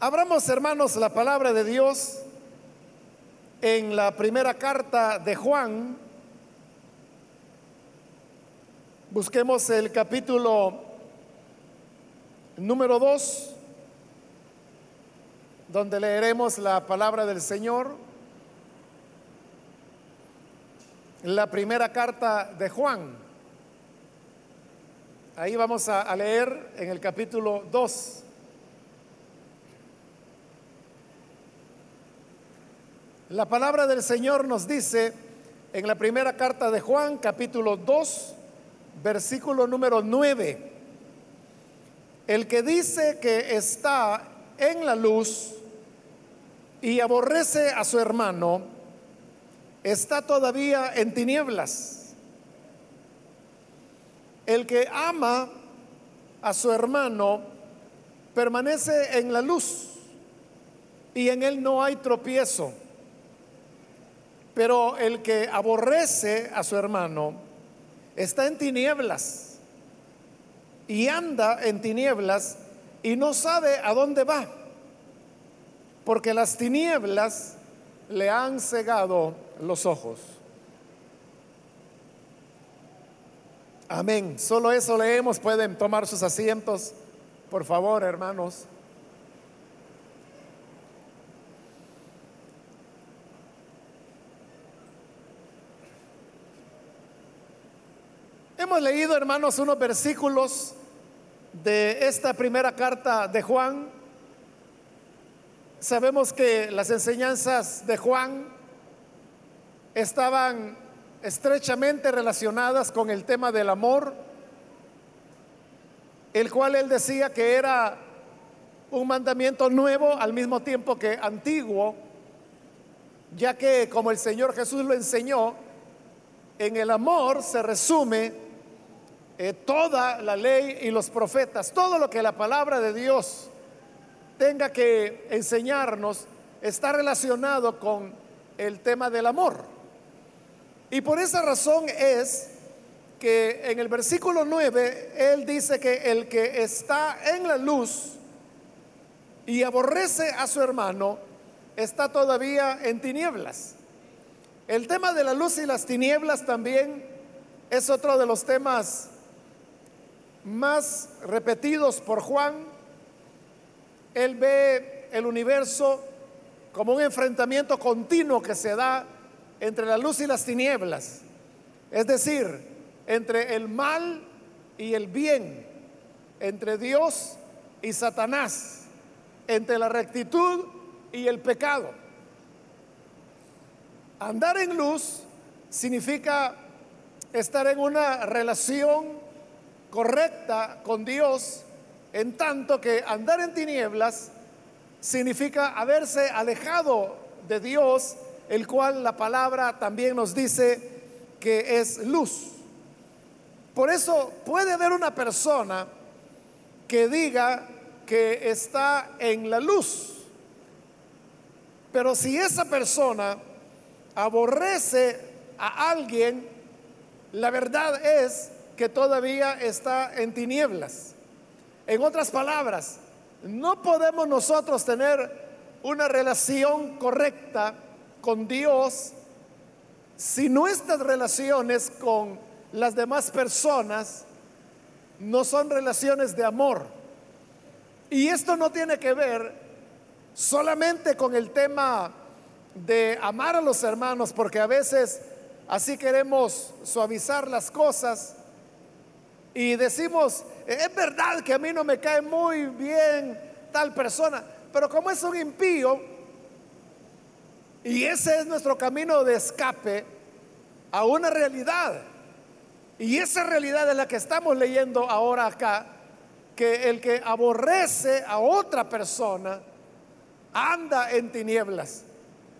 Abramos, hermanos, la palabra de Dios en la primera carta de Juan. Busquemos el capítulo número 2, donde leeremos la palabra del Señor. La primera carta de Juan. Ahí vamos a, leer en el capítulo 2. La palabra del Señor nos dice en la primera carta de Juan, capítulo 2, versículo número 9, el que dice que está en la luz y aborrece a su hermano, está todavía en tinieblas. El que ama a su hermano permanece en la luz y en él no hay tropiezo. Pero el que aborrece a su hermano está en tinieblas y anda en tinieblas y no sabe a dónde va, porque las tinieblas le han cegado los ojos. Amén. Solo eso leemos. Pueden tomar sus asientos, por favor, hermanos. Leído, hermanos, unos versículos de esta primera carta de Juan. Sabemos que las enseñanzas de Juan estaban estrechamente relacionadas con el tema del amor, el cual él decía que era un mandamiento nuevo al mismo tiempo que antiguo, ya que como el Señor Jesús lo enseñó, en el amor se resume eh, toda la ley y los profetas, todo lo que la palabra de Dios tenga que enseñarnos está relacionado con el tema del amor. Y por esa razón es que en el versículo 9 él dice que el que está en la luz y aborrece a su hermano está todavía en tinieblas. El tema de la luz y las tinieblas también es otro de los temas más repetidos por Juan, él ve el universo como un enfrentamiento continuo que se da entre la luz y las tinieblas, es decir, entre el mal y el bien, entre Dios y Satanás, entre la rectitud y el pecado. Andar en luz significa estar en una relación correcta con Dios, en tanto que andar en tinieblas significa haberse alejado de Dios, el cual la palabra también nos dice que es luz. Por eso puede haber una persona que diga que está en la luz, pero si esa persona aborrece a alguien, la verdad es que todavía está en tinieblas. En otras palabras, no podemos nosotros tener una relación correcta con Dios si nuestras relaciones con las demás personas no son relaciones de amor. Y esto no tiene que ver solamente con el tema de amar a los hermanos, porque a veces así queremos suavizar las cosas y decimos, es verdad que a mí no me cae muy bien tal persona, pero como es un impío, y ese es nuestro camino de escape a una realidad, y esa realidad es la que estamos leyendo ahora acá, que el que aborrece a otra persona anda en tinieblas.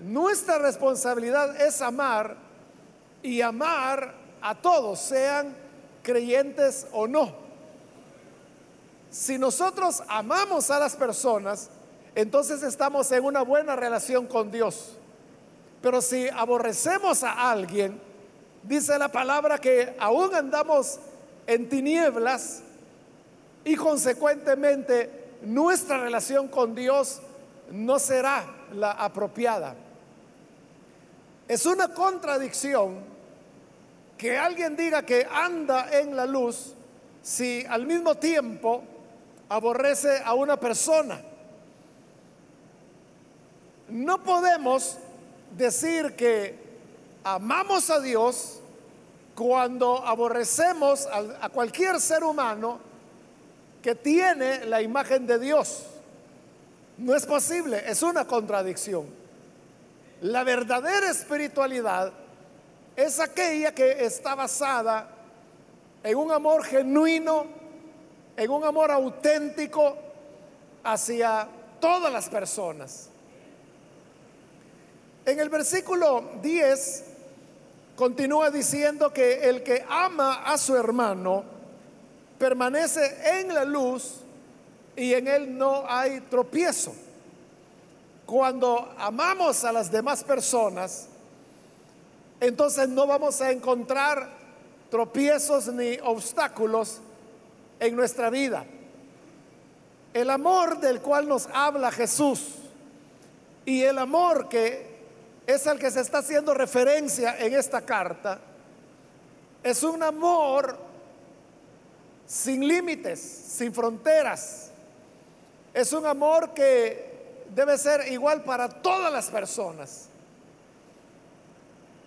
Nuestra responsabilidad es amar y amar a todos, sean creyentes o no. Si nosotros amamos a las personas, entonces estamos en una buena relación con Dios. Pero si aborrecemos a alguien, dice la palabra que aún andamos en tinieblas y consecuentemente nuestra relación con Dios no será la apropiada. Es una contradicción que alguien diga que anda en la luz si al mismo tiempo aborrece a una persona. No podemos decir que amamos a Dios cuando aborrecemos a, cualquier ser humano que tiene la imagen de Dios. No es posible, es una contradicción. La verdadera espiritualidad es aquella que está basada en un amor genuino, en un amor auténtico hacia todas las personas. En el versículo 10 continúa diciendo que el que ama a su hermano permanece en la luz y en él no hay tropiezo. Cuando amamos a las demás personas, entonces no vamos a encontrar tropiezos ni obstáculos en nuestra vida. El amor del cual nos habla Jesús y el amor que es al que se está haciendo referencia en esta carta, es un amor sin límites, sin fronteras. Es un amor que debe ser igual para todas las personas.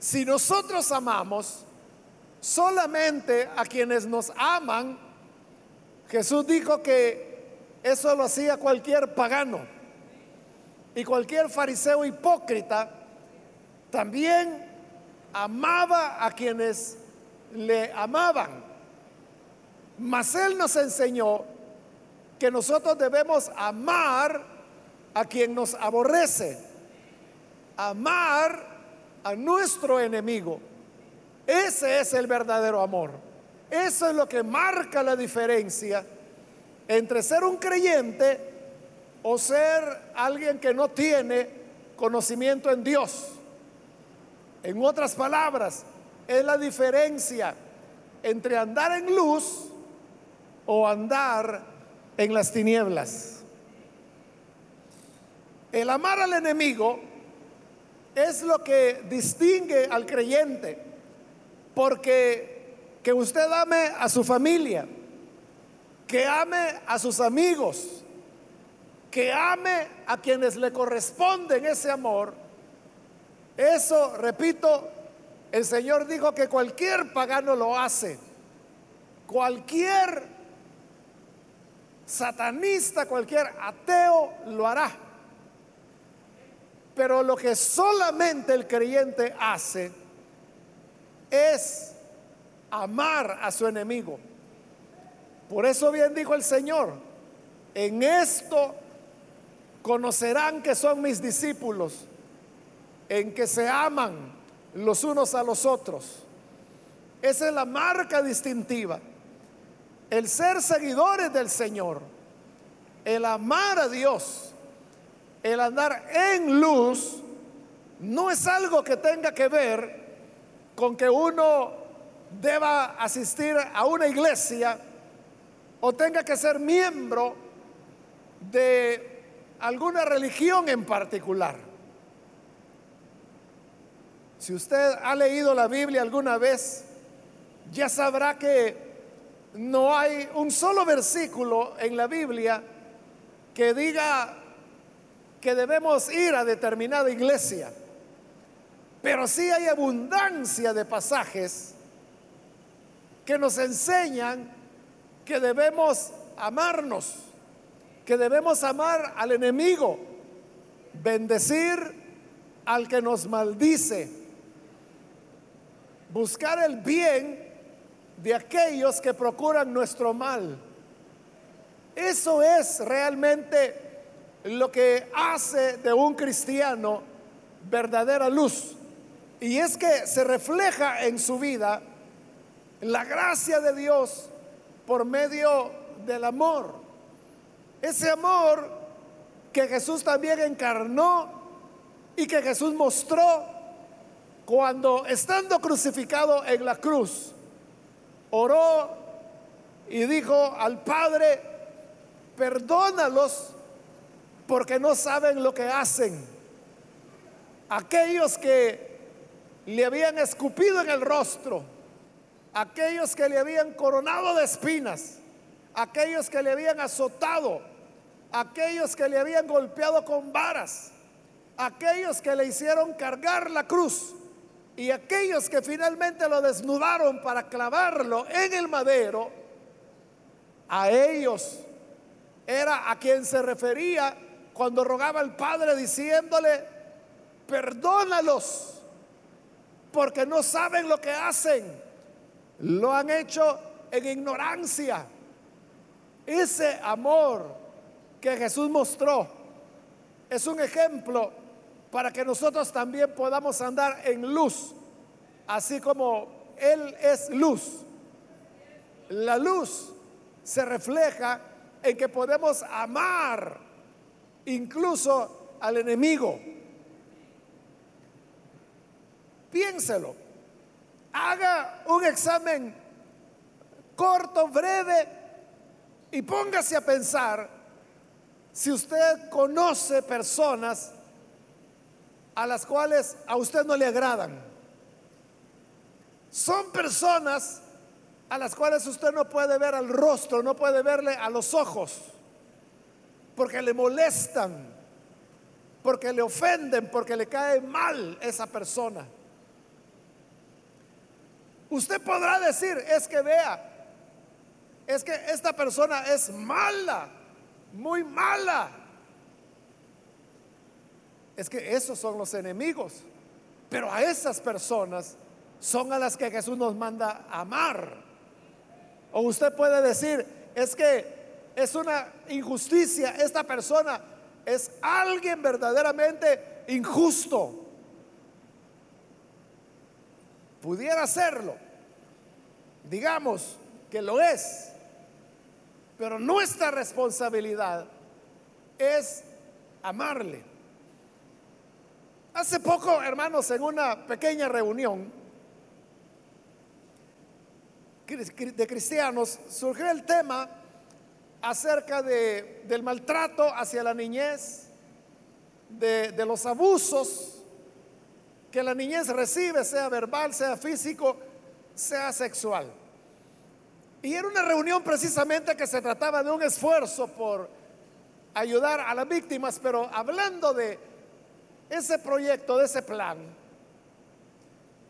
Si nosotros amamos solamente a quienes nos aman, Jesús dijo que eso lo hacía cualquier pagano y cualquier fariseo hipócrita también amaba a quienes le amaban. Mas Él nos enseñó que nosotros debemos amar a quien nos aborrece, amar a nuestro enemigo. Ese es el verdadero amor. Eso es lo que marca la diferencia entre ser un creyente o ser alguien que no tiene conocimiento en Dios. En otras palabras, es la diferencia entre andar en luz o andar en las tinieblas. El amar al enemigo es lo que distingue al creyente, porque que usted ame a su familia, que ame a sus amigos, que ame a quienes le corresponden ese amor, eso, repito, el Señor dijo que cualquier pagano lo hace, cualquier satanista, cualquier ateo lo hará. Pero lo que solamente el creyente hace es amar a su enemigo. Por eso bien dijo el Señor, en esto conocerán que son mis discípulos, en que se aman los unos a los otros. Esa es la marca distintiva. El ser seguidores del Señor, el amar a Dios, el andar en luz, no es algo que tenga que ver con que uno deba asistir a una iglesia o tenga que ser miembro de alguna religión en particular. Si usted ha leído la Biblia alguna vez, ya sabrá que no hay un solo versículo en la Biblia que diga que debemos ir a determinada iglesia. Pero sí hay abundancia de pasajes que nos enseñan que debemos amarnos, que debemos amar al enemigo, bendecir al que nos maldice, buscar el bien de aquellos que procuran nuestro mal. Eso es realmente lo que hace de un cristiano verdadera luz. Y es que se refleja en su vida la gracia de Dios por medio del amor. Ese amor que Jesús también encarnó y que Jesús mostró cuando estando crucificado en la cruz, oró y dijo al Padre, perdónalos porque no saben lo que hacen. Aquellos que le habían escupido en el rostro, aquellos que le habían coronado de espinas, aquellos que le habían azotado, aquellos que le habían golpeado con varas, aquellos que le hicieron cargar la cruz y aquellos que finalmente lo desnudaron para clavarlo en el madero, a ellos era a quien se refería cuando rogaba al Padre diciéndole, perdónalos, porque no saben lo que hacen, lo han hecho en ignorancia. Ese amor que Jesús mostró es un ejemplo para que nosotros también podamos andar en luz, así como Él es luz. La luz se refleja en que podemos amar incluso al enemigo. Piénselo, haga un examen corto, breve, y póngase a pensar si usted conoce personas a las cuales a usted no le agradan. Son personas a las cuales usted no puede ver al rostro, no puede verle a los ojos, porque le molestan, porque le ofenden, porque le cae mal esa persona. Usted podrá decir, es que vea, es que esta persona es mala, muy mala. Es que esos son los enemigos. Pero a esas personas son a las que Jesús nos manda amar. O usted puede decir, es que es una injusticia, esta persona es alguien verdaderamente injusto. Pudiera serlo. Digamos que lo es. Pero nuestra responsabilidad es amarle. Hace poco, hermanos, en una pequeña reunión de cristianos, surgió el tema acerca de, del maltrato hacia la niñez, de, de los abusos que la niñez recibe, sea verbal, sea físico, sea sexual. Y era una reunión precisamente que se trataba de un esfuerzo por ayudar a las víctimas, pero hablando de ese proyecto, de ese plan,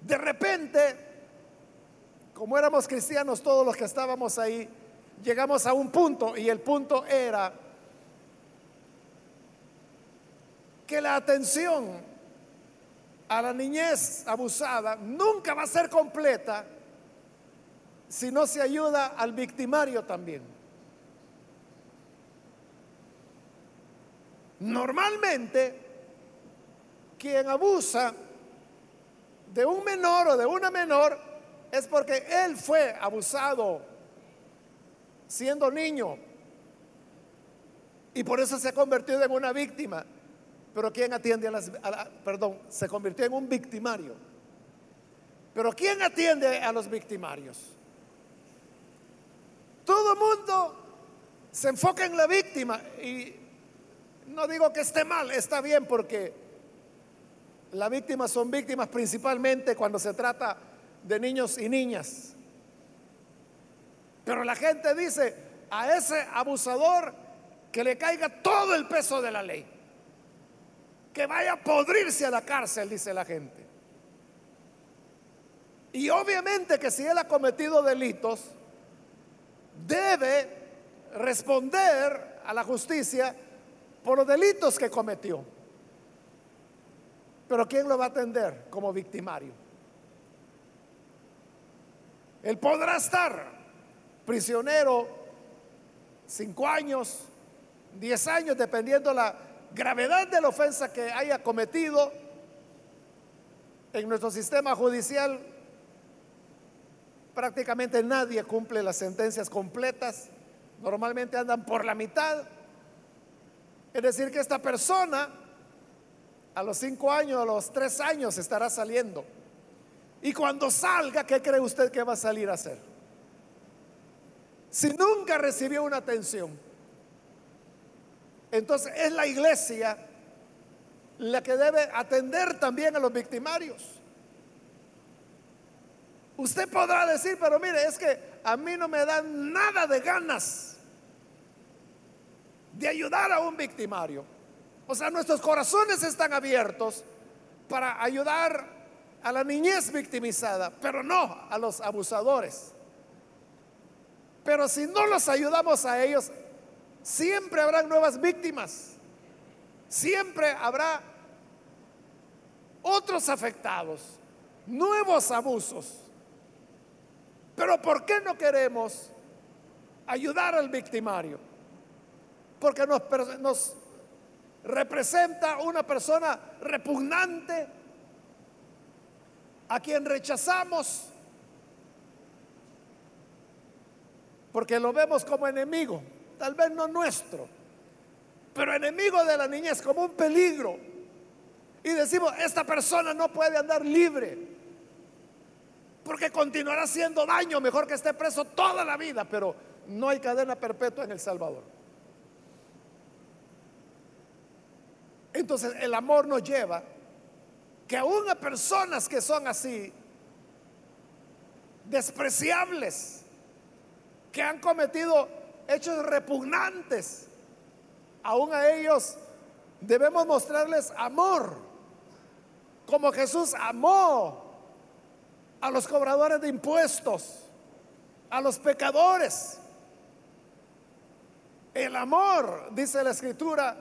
de repente, como éramos cristianos todos los que estábamos ahí, llegamos a un punto y el punto era que la atención a la niñez abusada nunca va a ser completa si no se ayuda al victimario también. Normalmente, quien abusa de un menor o de una menor es porque él fue abusado siendo niño y por eso se ha convertido en una víctima. Pero ¿quién atiende a las... perdón, se convirtió en un victimario. Pero ¿quién atiende a los victimarios? Todo mundo se enfoca en la víctima y no digo que esté mal, está bien porque las víctimas son víctimas principalmente cuando se trata de niños y niñas. Pero la gente dice a ese abusador que le caiga todo el peso de la ley que vaya a podrirse a la cárcel, dice la gente. Y obviamente que si él ha cometido delitos, debe responder a la justicia por los delitos que cometió. Pero ¿quién lo va a atender como victimario? Él podrá estar prisionero cinco años, diez años, dependiendo la gravedad de la ofensa que haya cometido en nuestro sistema judicial, prácticamente nadie cumple las sentencias completas, normalmente andan por la mitad. Es decir, que esta persona a los cinco años, a los tres años estará saliendo. Y cuando salga, ¿qué cree usted que va a salir a hacer? Si nunca recibió una atención, Entonces es la iglesia la que debe atender también a los victimarios. Usted podrá decir, pero mire, es que a mí no me dan nada de ganas de ayudar a un victimario. O sea, nuestros corazones están abiertos para ayudar a la niñez victimizada, pero no a los abusadores. Pero si no los ayudamos a ellos, siempre habrán nuevas víctimas. Siempre habrá otros afectados, nuevos abusos. Pero ¿por qué no queremos ayudar al victimario? Porque nos, nos representa una persona repugnante a quien rechazamos porque lo vemos como enemigo, tal vez no nuestro, pero enemigo de la niñez, como un peligro. Y decimos, esta persona no puede andar libre, porque continuará haciendo daño, mejor que esté preso toda la vida, pero no hay cadena perpetua en El Salvador. Entonces el amor nos lleva que aún a personas que son así, despreciables, que han cometido hechos repugnantes, aún a ellos debemos mostrarles amor, como Jesús amó a los cobradores de impuestos, a los pecadores. El amor, dice la escritura,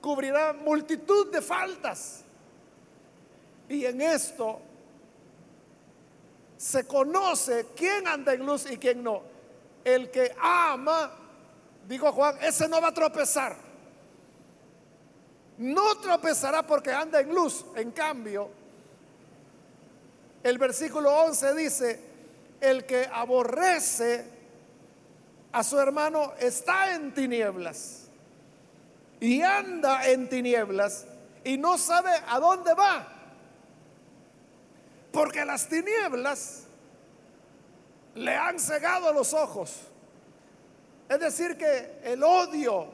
cubrirá multitud de faltas. Y en esto se conoce quién anda en luz y quién no. El que ama, dijo Juan, ese no va a tropezar. No tropezará porque anda en luz. En cambio, el versículo 11 dice, el que aborrece a su hermano está en tinieblas y anda en tinieblas y no sabe a dónde va. Porque las tinieblas le han cegado los ojos. Es decir, que el odio,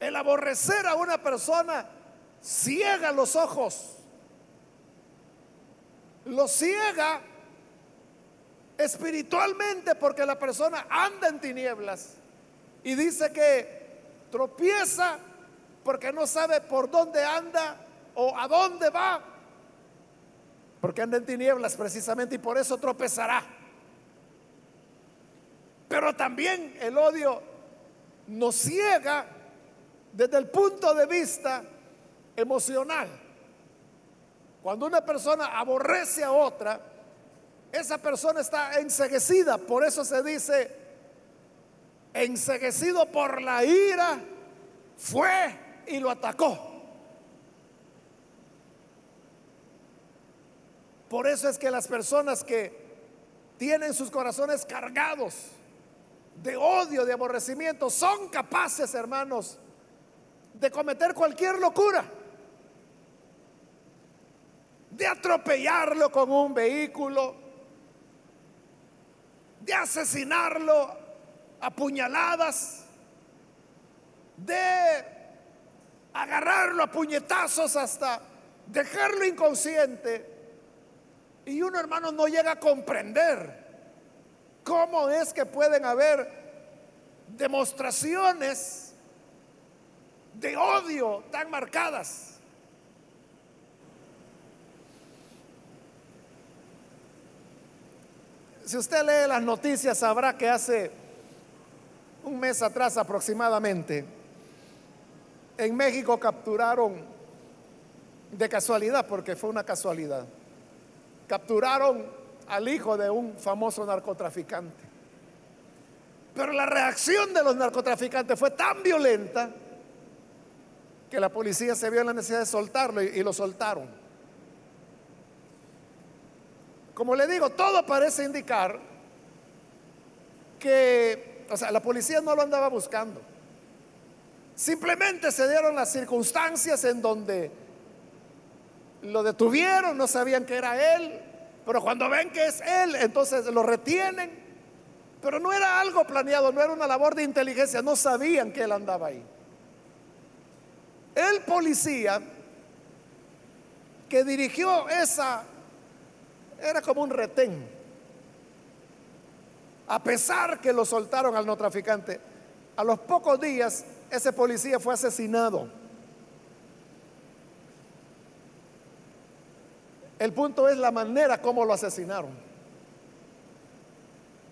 el aborrecer a una persona, ciega los ojos. Lo ciega espiritualmente porque la persona anda en tinieblas. Y dice que tropieza porque no sabe por dónde anda o a dónde va, porque anda en tinieblas precisamente y por eso tropezará. Pero también el odio nos ciega desde el punto de vista emocional. Cuando una persona aborrece a otra, esa persona está enseguecida, por eso se dice enseguecido por la ira, fue y lo atacó. Por eso es que las personas que tienen sus corazones cargados de odio, de aborrecimiento, son capaces, hermanos, de cometer cualquier locura, de atropellarlo con un vehículo, de asesinarlo apuñaladas, de agarrarlo a puñetazos hasta dejarlo inconsciente. Y uno, hermano, no llega a comprender cómo es que pueden haber demostraciones de odio tan marcadas. Si usted lee las noticias sabrá que hace un mes atrás aproximadamente, en México capturaron, de casualidad, porque fue una casualidad, capturaron al hijo de un famoso narcotraficante. Pero la reacción de los narcotraficantes fue tan violenta que la policía se vio en la necesidad de soltarlo y, lo soltaron. Como le digo, todo parece indicar que, o sea, la policía no lo andaba buscando. Simplemente se dieron las circunstancias en donde lo detuvieron, no sabían que era él, pero cuando ven que es él, entonces lo retienen. Pero no era algo planeado, no era una labor de inteligencia, no sabían que él andaba ahí. policía que dirigió esa era como un retén. A pesar que lo soltaron al no traficante, a los pocos días ese policía fue asesinado. El punto es la manera como lo asesinaron.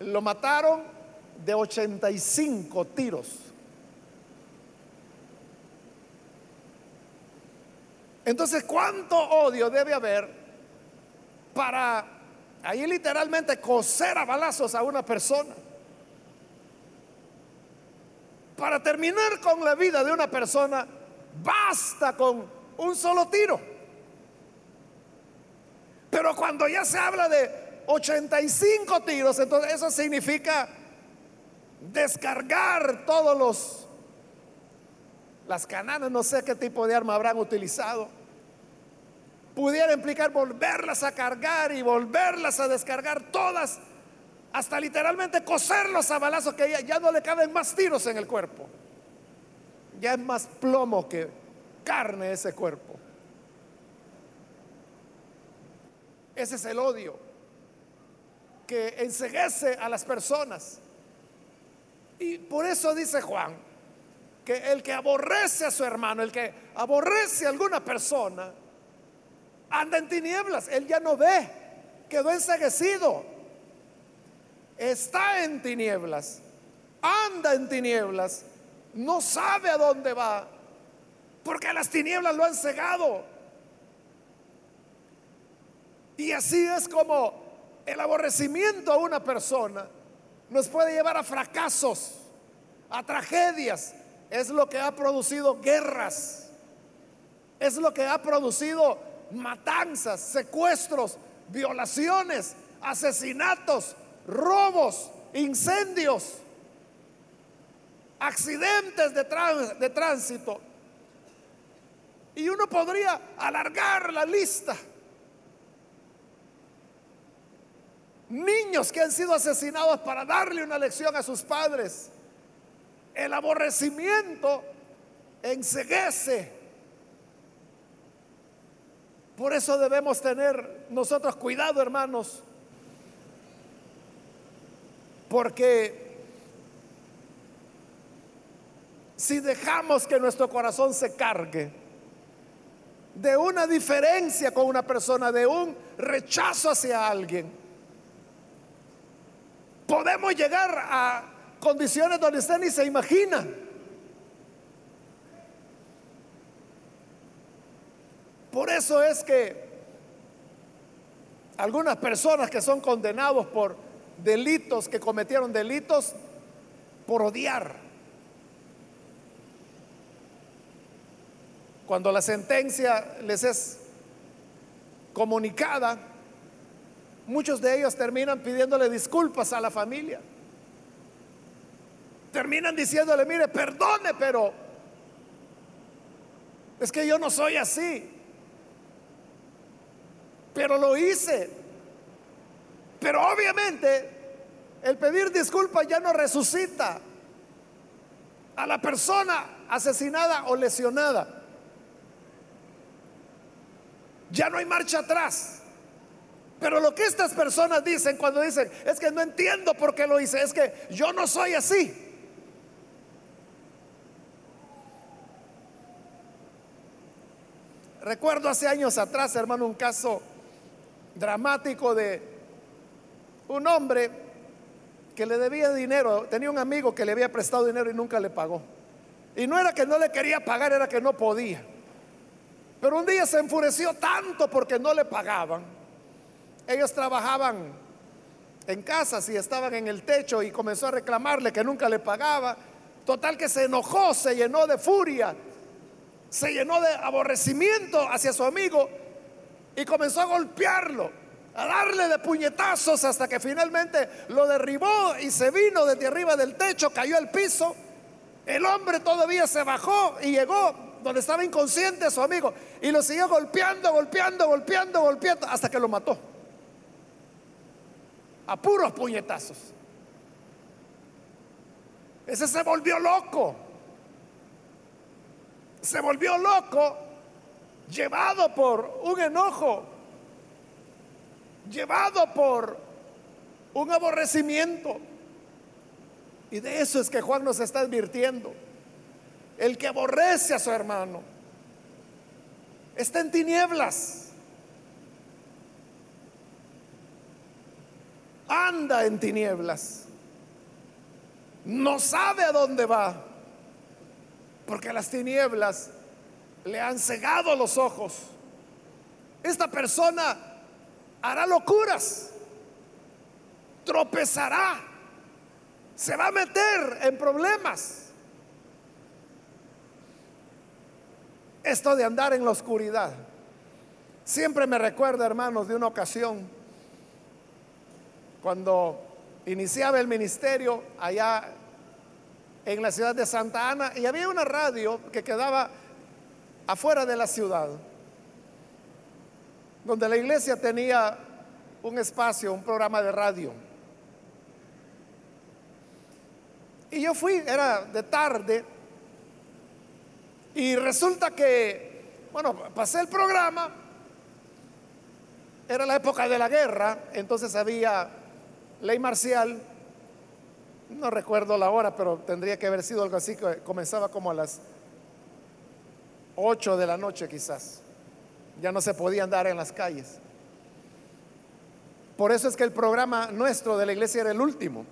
Lo mataron de 85 tiros. Entonces, ¿cuánto odio debe haber para ahí literalmente coser a balazos a una persona? Para terminar con la vida de una persona, basta con un solo tiro. Pero cuando ya se habla de 85 tiros, entonces eso significa descargar todos los las cananas, no sé qué tipo de arma habrán utilizado. Pudiera implicar volverlas a cargar y volverlas a descargar todas, hasta literalmente coserlos a balazos que ya, ya no le caben más tiros en el cuerpo. Ya es más plomo que carne ese cuerpo. Ese es el odio que enseguece a las personas. Y por eso dice Juan, que el que aborrece a su hermano, el que aborrece a alguna persona, anda en tinieblas, él ya no ve, quedó enseguecido, está en tinieblas, anda en tinieblas, no sabe a dónde va, porque las tinieblas lo han cegado. Y así es como el aborrecimiento a una persona nos puede llevar a fracasos, a tragedias, es lo que ha producido guerras, es lo que ha producido matanzas, secuestros, violaciones, asesinatos, robos, incendios, accidentes de, tránsito. Y uno podría alargar la lista. Niños que han sido asesinados para darle una lección a sus padres. El aborrecimiento enseguece. Por eso debemos tener nosotros cuidado, hermanos, porque si dejamos que nuestro corazón se cargue de una diferencia con una persona, de un rechazo hacia alguien, podemos llegar a condiciones donde usted ni se imagina. Por eso es que algunas personas que son condenados por delitos, que cometieron delitos por odiar, cuando la sentencia les es comunicada, muchos de ellos terminan pidiéndole disculpas a la familia terminan diciéndole, mire, perdone, pero es que yo no soy así. Pero lo hice. Pero obviamente el pedir disculpas ya no resucita a la persona asesinada o lesionada. Ya no hay marcha atrás. Pero lo que estas personas dicen cuando dicen, es que no entiendo por qué lo hice, es que yo no soy así. Recuerdo hace años atrás, hermano, un caso dramático de un hombre que le debía dinero, tenía un amigo que le había prestado dinero y nunca le pagó. Y no era que no le quería pagar, era que no podía. Pero un día se enfureció tanto porque no le pagaban. Ellos trabajaban en casas y estaban en el techo y comenzó a reclamarle que nunca le pagaba. Total que se enojó, se llenó de furia se llenó de aborrecimiento hacia su amigo y comenzó a golpearlo, a darle de puñetazos hasta que finalmente lo derribó y se vino desde arriba del techo, cayó al piso. El hombre todavía se bajó y llegó donde estaba inconsciente su amigo y lo siguió golpeando, golpeando, golpeando, golpeando hasta que lo mató. A puros puñetazos. Ese se volvió loco. se volvió loco, llevado por un enojo, llevado por un aborrecimiento. Y de eso es que Juan nos está advirtiendo. El que aborrece a su hermano está en tinieblas. Anda en tinieblas. No sabe a dónde va. Porque las tinieblas le han cegado los ojos. Esta persona hará locuras. Tropezará. Se va a meter en problemas. Esto de andar en la oscuridad. Siempre me recuerda, hermanos, de una ocasión cuando iniciaba el ministerio allá en la ciudad de Santa Ana y había una radio que quedaba afuera de la ciudad, donde la iglesia tenía un espacio, un programa de radio. Y yo fui, era de tarde, y resulta que, bueno, pasé el programa, era la época de la guerra, entonces había ley marcial, no recuerdo la hora, pero tendría que haber sido algo así, que comenzaba como a las 8 de la noche quizás. Ya no se podía andar en las calles. Por eso es que el programa nuestro de la iglesia era el último.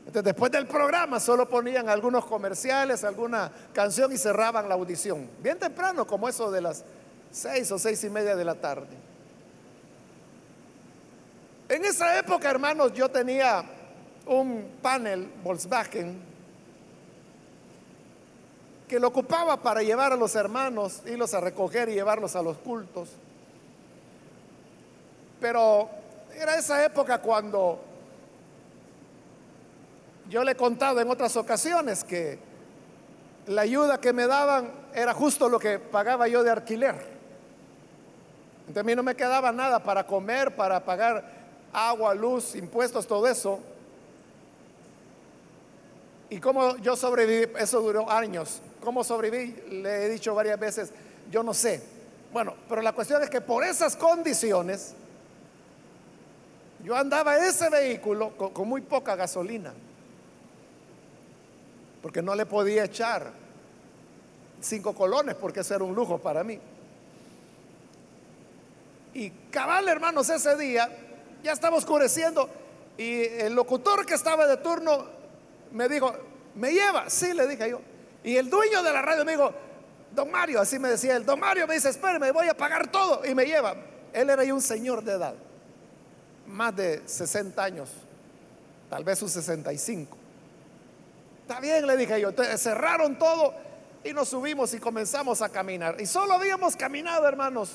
Entonces, después del programa solo ponían algunos comerciales, alguna canción y cerraban la audición. Bien temprano, como eso de las seis o seis y media de la tarde. En esa época, hermanos, yo tenía un panel Volkswagen que lo ocupaba para llevar a los hermanos, irlos a recoger y llevarlos a los cultos. Pero era esa época cuando yo le he contado en otras ocasiones que la ayuda que me daban era justo lo que pagaba yo de alquiler. Entonces a mí no me quedaba nada para comer, para pagar agua, luz, impuestos, todo eso. Y como yo sobreviví, eso duró años. ¿Cómo sobreviví? Le he dicho varias veces, yo no sé. Bueno, pero la cuestión es que por esas condiciones, yo andaba ese vehículo con, con muy poca gasolina porque no le podía echar cinco colones, porque eso era un lujo para mí. Y cabal, hermanos, ese día ya estaba oscureciendo y el locutor que estaba de turno me dijo, ¿me lleva? Sí, le dije yo. Y el dueño de la radio me dijo, don Mario, así me decía él, don Mario me dice, espérame, voy a pagar todo y me lleva. Él era un señor de edad, más de 60 años, tal vez sus 65. Está bien, le dije yo. cerraron todo y nos subimos y comenzamos a caminar. Y solo habíamos caminado, hermanos,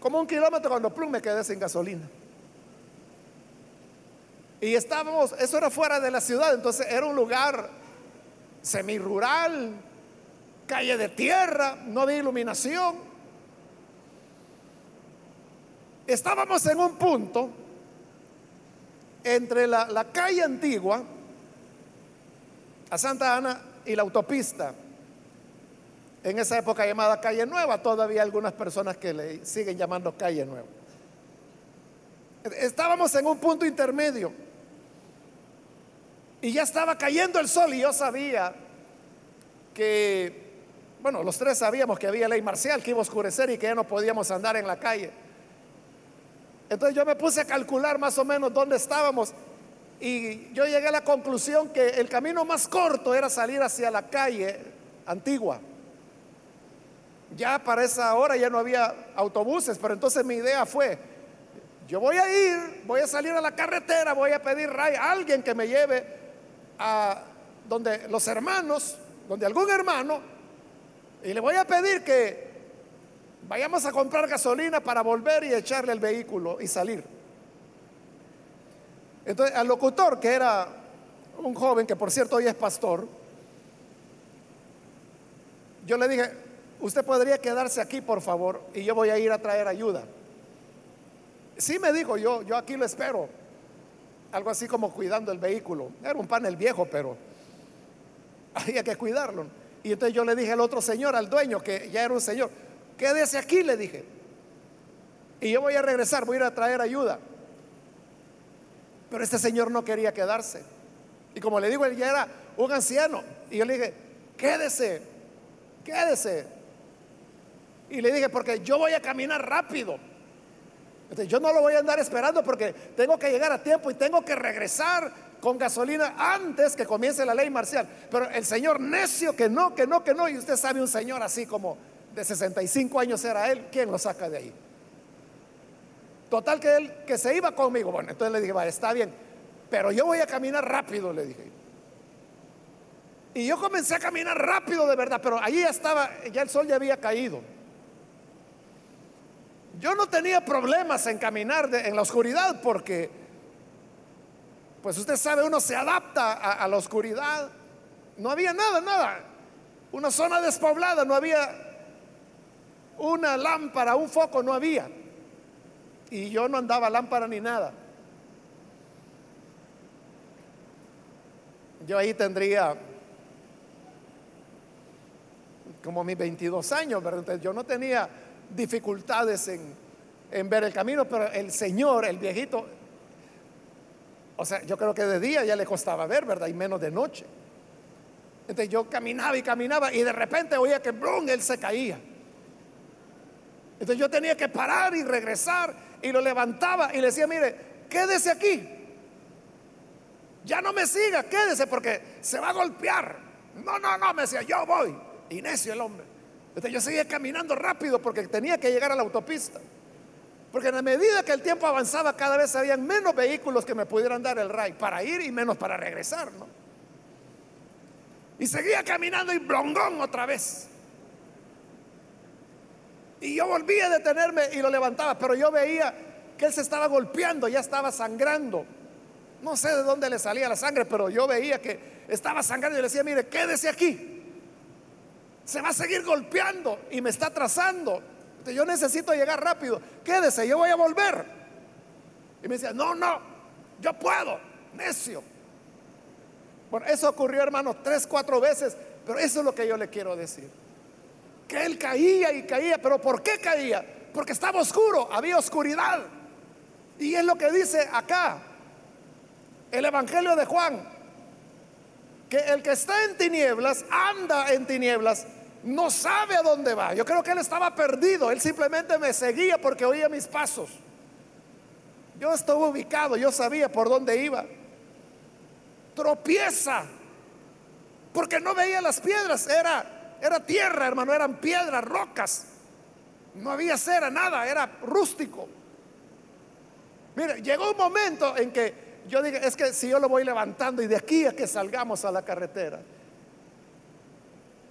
como un kilómetro cuando plum me quedé sin gasolina. Y estábamos, eso era fuera de la ciudad, entonces era un lugar semirural, calle de tierra, no había iluminación. Estábamos en un punto entre la, la calle antigua, a Santa Ana y la autopista. En esa época llamada Calle Nueva, todavía algunas personas que le siguen llamando Calle Nueva. Estábamos en un punto intermedio y ya estaba cayendo el sol y yo sabía que, bueno, los tres sabíamos que había ley marcial, que iba a oscurecer y que ya no podíamos andar en la calle. Entonces yo me puse a calcular más o menos dónde estábamos y yo llegué a la conclusión que el camino más corto era salir hacia la calle antigua. Ya para esa hora ya no había autobuses, pero entonces mi idea fue, yo voy a ir, voy a salir a la carretera, voy a pedir a alguien que me lleve a donde los hermanos, donde algún hermano, y le voy a pedir que vayamos a comprar gasolina para volver y echarle el vehículo y salir. Entonces, al locutor, que era un joven, que por cierto hoy es pastor, yo le dije, usted podría quedarse aquí, por favor, y yo voy a ir a traer ayuda. Sí me dijo, yo, yo aquí lo espero. Algo así como cuidando el vehículo. Era un panel viejo, pero había que cuidarlo. Y entonces yo le dije al otro señor, al dueño, que ya era un señor, quédese aquí, le dije. Y yo voy a regresar, voy a ir a traer ayuda. Pero este señor no quería quedarse. Y como le digo, él ya era un anciano. Y yo le dije, quédese, quédese. Y le dije, porque yo voy a caminar rápido. Yo no lo voy a andar esperando porque tengo que llegar a tiempo y tengo que regresar con gasolina antes que comience la ley marcial. Pero el señor necio que no, que no, que no. Y usted sabe un señor así como de 65 años era él. ¿Quién lo saca de ahí? Total que él que se iba conmigo. Bueno, entonces le dije, va, está bien. Pero yo voy a caminar rápido, le dije. Y yo comencé a caminar rápido de verdad, pero allí ya estaba, ya el sol ya había caído. Yo no tenía problemas en caminar en la oscuridad porque, pues usted sabe, uno se adapta a, la oscuridad. No había nada, nada. Una zona despoblada, no había una lámpara, un foco, no había. Y yo no andaba lámpara ni nada. Yo ahí tendría como mis 22 años, ¿verdad? Entonces yo no tenía dificultades en, ver el camino, pero el Señor, el viejito, o sea, yo creo que de día ya le costaba ver, ¿verdad? Y menos de noche. Entonces yo caminaba y caminaba y de repente oía que ¡brum! él se caía. Entonces yo tenía que parar y regresar y lo levantaba y le decía, mire, quédese aquí. Ya no me siga, quédese porque se va a golpear. No, no, no, me decía, yo voy. Y necio el hombre. Entonces yo seguía caminando rápido porque tenía que llegar a la autopista. Porque en la medida que el tiempo avanzaba, cada vez había menos vehículos que me pudieran dar el ray para ir y menos para regresar, ¿no? Y seguía caminando y blongón otra vez. Y yo volvía a detenerme y lo levantaba, pero yo veía que él se estaba golpeando, ya estaba sangrando. No sé de dónde le salía la sangre, pero yo veía que estaba sangrando y le decía, mire, quédese aquí se va a seguir golpeando y me está trazando. Yo necesito llegar rápido. Quédese, yo voy a volver. Y me decía, no, no, yo puedo, necio. Bueno, eso ocurrió, hermano, tres, cuatro veces, pero eso es lo que yo le quiero decir. Que él caía y caía, pero ¿por qué caía? Porque estaba oscuro, había oscuridad. Y es lo que dice acá el Evangelio de Juan, que el que está en tinieblas anda en tinieblas, no sabe a dónde va. Yo creo que él estaba perdido, él simplemente me seguía porque oía mis pasos. Yo estaba ubicado, yo sabía por dónde iba. Tropieza, porque no veía las piedras, era, era tierra, hermano, eran piedras, rocas. No había cera, nada, era rústico. Mire, llegó un momento en que yo dije, es que si yo lo voy levantando y de aquí a que salgamos a la carretera,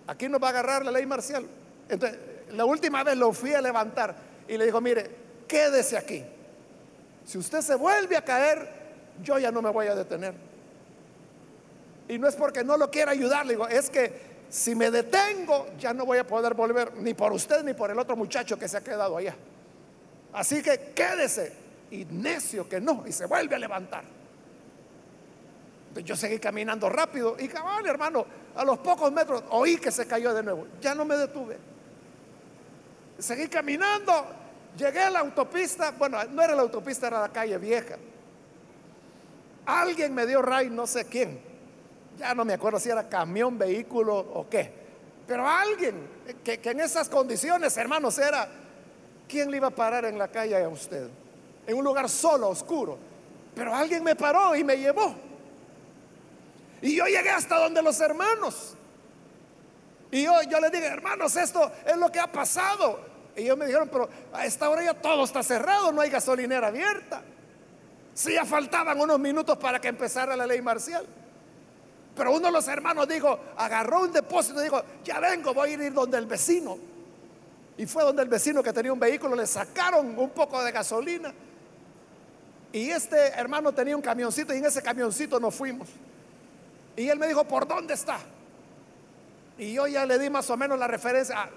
aquí nos va a agarrar la ley marcial. Entonces, la última vez lo fui a levantar y le dijo, mire, quédese aquí. Si usted se vuelve a caer, yo ya no me voy a detener. Y no es porque no lo quiera ayudar, le digo, es que si me detengo, ya no voy a poder volver ni por usted ni por el otro muchacho que se ha quedado allá. Así que quédese. Y necio que no, y se vuelve a levantar. Yo seguí caminando rápido y cabal, hermano, a los pocos metros oí que se cayó de nuevo. Ya no me detuve. Seguí caminando, llegué a la autopista, bueno, no era la autopista, era la calle vieja. Alguien me dio ray, no sé quién. Ya no me acuerdo si era camión, vehículo o qué. Pero alguien que, que en esas condiciones, hermanos, era, ¿quién le iba a parar en la calle a usted? En un lugar solo, oscuro. Pero alguien me paró y me llevó. Y yo llegué hasta donde los hermanos. Y yo, les dije, hermanos, esto es lo que ha pasado. Y ellos me dijeron, pero a esta hora ya todo está cerrado, no hay gasolinera abierta. Si ya faltaban unos minutos para que empezara la ley marcial. Pero uno de los hermanos dijo, agarró un depósito y dijo, ya vengo, voy a ir donde el vecino. Y fue donde el vecino que tenía un vehículo, le sacaron un poco de gasolina. Y este hermano tenía un camioncito y en ese camioncito nos fuimos. Y él me dijo, ¿por dónde está? Y yo ya le di más o menos la referencia. Ah,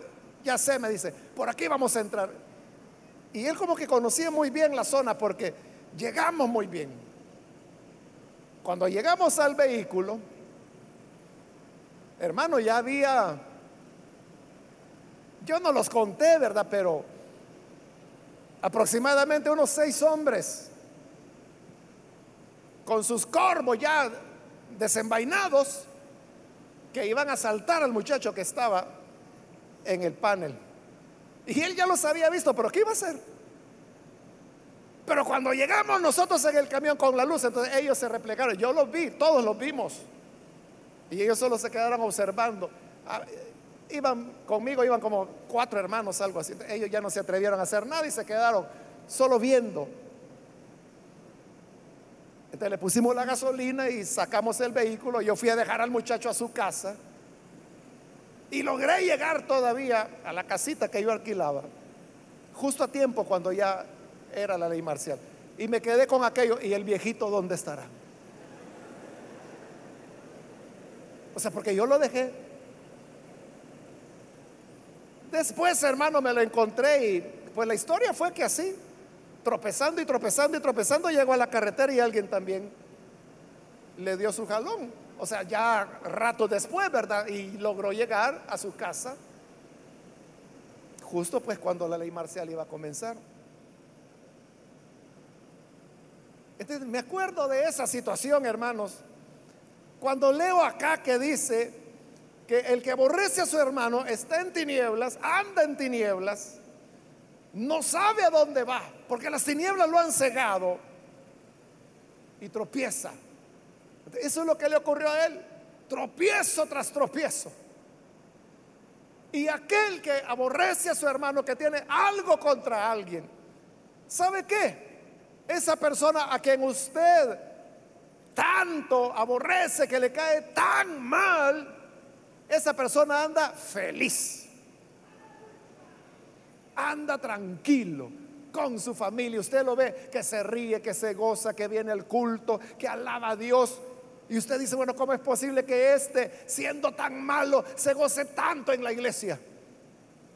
ya sé, me dice, por aquí vamos a entrar. Y él como que conocía muy bien la zona porque llegamos muy bien. Cuando llegamos al vehículo, Hermano, ya había, yo no los conté, ¿verdad? Pero aproximadamente unos seis hombres con sus corvos ya desenvainados que iban a saltar al muchacho que estaba en el panel. Y él ya los había visto, pero ¿qué iba a hacer? Pero cuando llegamos nosotros en el camión con la luz, entonces ellos se replegaron. Yo los vi, todos los vimos. Y ellos solo se quedaron observando. Ah, iban conmigo, iban como cuatro hermanos, algo así. Ellos ya no se atrevieron a hacer nada y se quedaron solo viendo. Entonces le pusimos la gasolina y sacamos el vehículo. Yo fui a dejar al muchacho a su casa. Y logré llegar todavía a la casita que yo alquilaba. Justo a tiempo cuando ya era la ley marcial. Y me quedé con aquello. ¿Y el viejito dónde estará? O sea, porque yo lo dejé. Después, hermano, me lo encontré y pues la historia fue que así, tropezando y tropezando y tropezando, llegó a la carretera y alguien también le dio su jalón. O sea, ya rato después, ¿verdad? Y logró llegar a su casa justo pues cuando la ley marcial iba a comenzar. Entonces, me acuerdo de esa situación, hermanos, cuando leo acá que dice que el que aborrece a su hermano está en tinieblas, anda en tinieblas, no sabe a dónde va, porque las tinieblas lo han cegado y tropieza. Eso es lo que le ocurrió a él, tropiezo tras tropiezo. Y aquel que aborrece a su hermano, que tiene algo contra alguien, ¿sabe qué? Esa persona a quien usted tanto aborrece, que le cae tan mal, esa persona anda feliz. Anda tranquilo con su familia. Usted lo ve que se ríe, que se goza, que viene al culto, que alaba a Dios. Y usted dice, bueno, ¿cómo es posible que este, siendo tan malo, se goce tanto en la iglesia?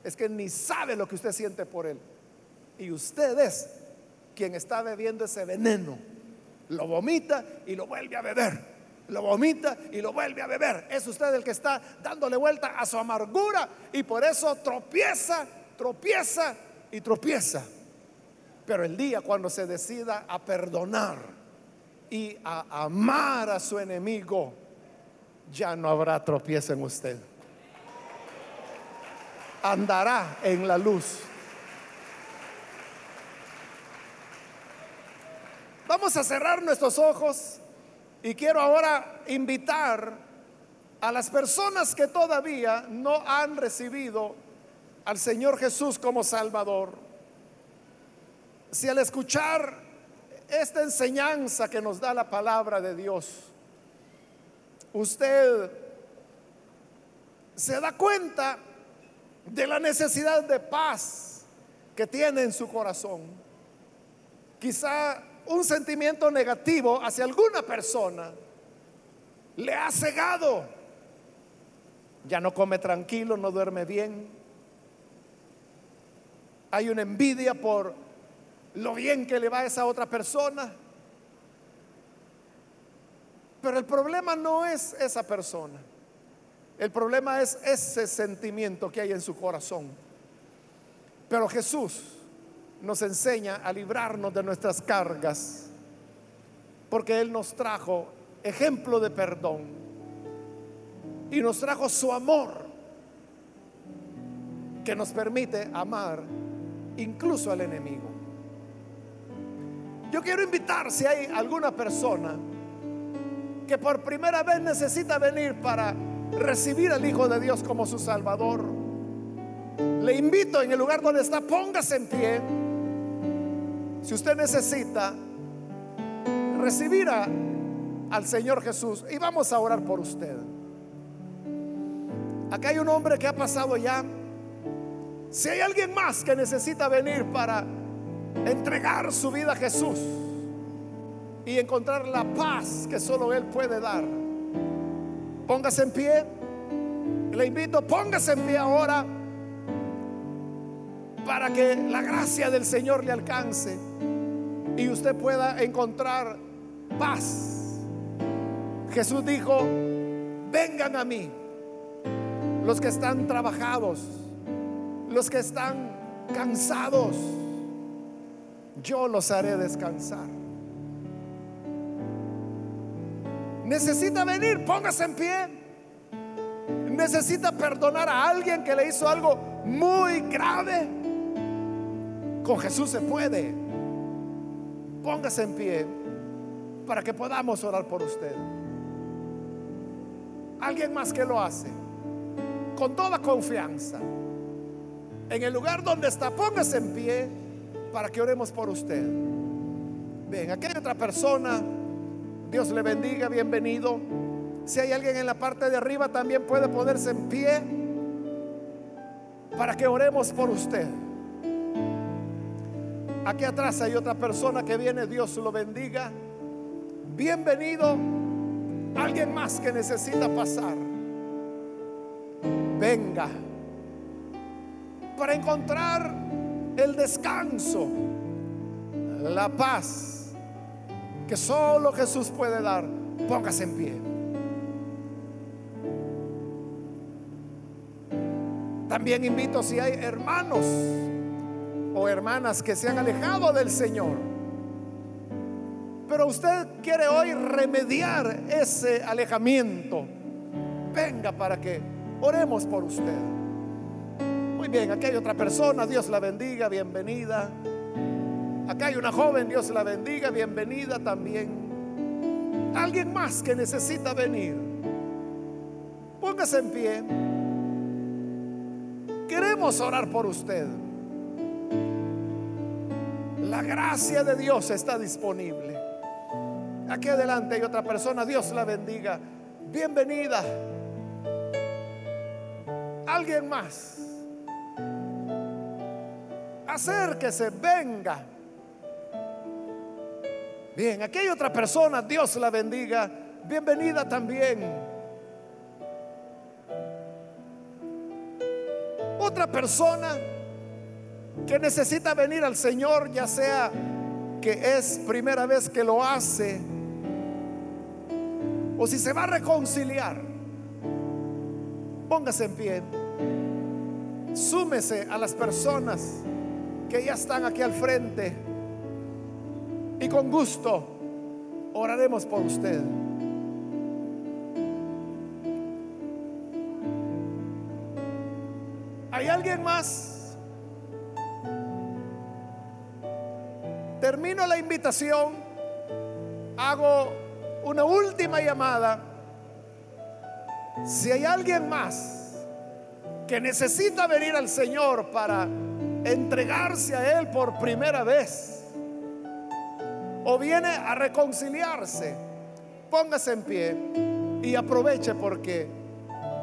Es que ni sabe lo que usted siente por él. Y usted es quien está bebiendo ese veneno lo vomita y lo vuelve a beber. Lo vomita y lo vuelve a beber. Es usted el que está dándole vuelta a su amargura y por eso tropieza, tropieza y tropieza. Pero el día cuando se decida a perdonar y a amar a su enemigo, ya no habrá tropiezo en usted. Andará en la luz Vamos a cerrar nuestros ojos y quiero ahora invitar a las personas que todavía no han recibido al Señor Jesús como Salvador. Si al escuchar esta enseñanza que nos da la palabra de Dios, usted se da cuenta de la necesidad de paz que tiene en su corazón. Quizá un sentimiento negativo hacia alguna persona le ha cegado. Ya no come tranquilo, no duerme bien. Hay una envidia por lo bien que le va a esa otra persona. Pero el problema no es esa persona. El problema es ese sentimiento que hay en su corazón. Pero Jesús nos enseña a librarnos de nuestras cargas, porque Él nos trajo ejemplo de perdón y nos trajo su amor que nos permite amar incluso al enemigo. Yo quiero invitar si hay alguna persona que por primera vez necesita venir para recibir al Hijo de Dios como su Salvador. Le invito en el lugar donde está, póngase en pie. Si usted necesita recibir al Señor Jesús, y vamos a orar por usted. Acá hay un hombre que ha pasado ya. Si hay alguien más que necesita venir para entregar su vida a Jesús y encontrar la paz que solo Él puede dar, póngase en pie. Le invito, póngase en pie ahora para que la gracia del Señor le alcance y usted pueda encontrar paz. Jesús dijo, vengan a mí los que están trabajados, los que están cansados, yo los haré descansar. Necesita venir, póngase en pie. Necesita perdonar a alguien que le hizo algo muy grave. Con Jesús se puede. Póngase en pie para que podamos orar por usted. Alguien más que lo hace. Con toda confianza. En el lugar donde está, póngase en pie para que oremos por usted. Ven, aquí hay otra persona. Dios le bendiga, bienvenido. Si hay alguien en la parte de arriba, también puede ponerse en pie para que oremos por usted. Aquí atrás hay otra persona que viene, Dios lo bendiga. Bienvenido. Alguien más que necesita pasar. Venga. Para encontrar el descanso, la paz que solo Jesús puede dar. Póngase en pie. También invito si hay hermanos o hermanas que se han alejado del Señor. Pero usted quiere hoy remediar ese alejamiento. Venga para que oremos por usted. Muy bien, aquí hay otra persona, Dios la bendiga, bienvenida. Acá hay una joven, Dios la bendiga, bienvenida también. Alguien más que necesita venir. Póngase en pie. Queremos orar por usted. La gracia de Dios está disponible. Aquí adelante hay otra persona. Dios la bendiga. Bienvenida. Alguien más. Acérquese, venga. Bien, aquí hay otra persona. Dios la bendiga. Bienvenida también. Otra persona que necesita venir al Señor, ya sea que es primera vez que lo hace, o si se va a reconciliar, póngase en pie, súmese a las personas que ya están aquí al frente y con gusto oraremos por usted. ¿Hay alguien más? Termino la invitación, hago una última llamada. Si hay alguien más que necesita venir al Señor para entregarse a Él por primera vez, o viene a reconciliarse, póngase en pie y aproveche porque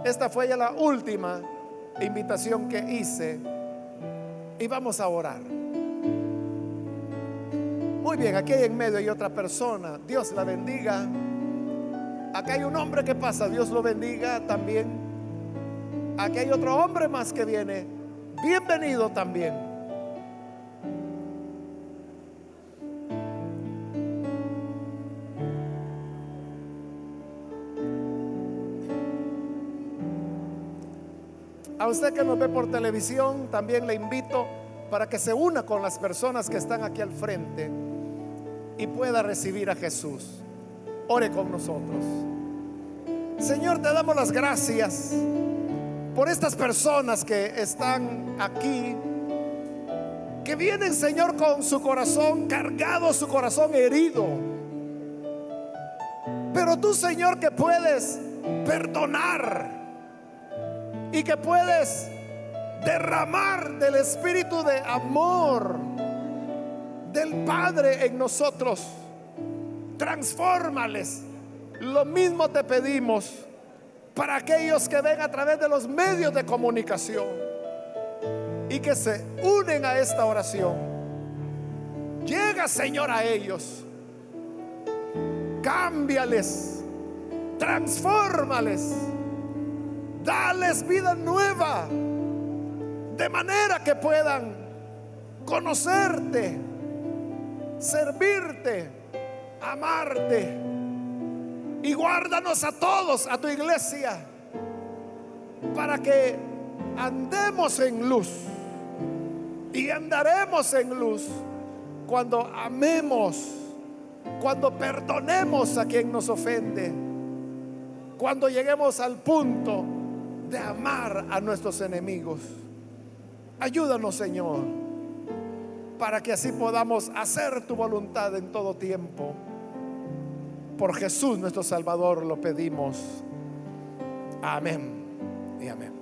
esta fue ya la última invitación que hice y vamos a orar. Muy bien, aquí en medio hay otra persona. Dios la bendiga. Acá hay un hombre que pasa. Dios lo bendiga también. Aquí hay otro hombre más que viene. Bienvenido también. A usted que nos ve por televisión, también le invito para que se una con las personas que están aquí al frente y pueda recibir a Jesús. Ore con nosotros. Señor, te damos las gracias por estas personas que están aquí, que vienen, Señor, con su corazón cargado, su corazón herido. Pero tú, Señor, que puedes perdonar y que puedes derramar del espíritu de amor del Padre en nosotros. Transfórmales. Lo mismo te pedimos para aquellos que ven a través de los medios de comunicación y que se unen a esta oración. Llega, Señor, a ellos. Cámbiales. Transfórmales. Dales vida nueva. De manera que puedan conocerte servirte, amarte. Y guárdanos a todos, a tu iglesia, para que andemos en luz y andaremos en luz cuando amemos, cuando perdonemos a quien nos ofende, cuando lleguemos al punto de amar a nuestros enemigos. Ayúdanos, Señor, para que así podamos hacer tu voluntad en todo tiempo. Por Jesús nuestro Salvador lo pedimos. Amén y amén.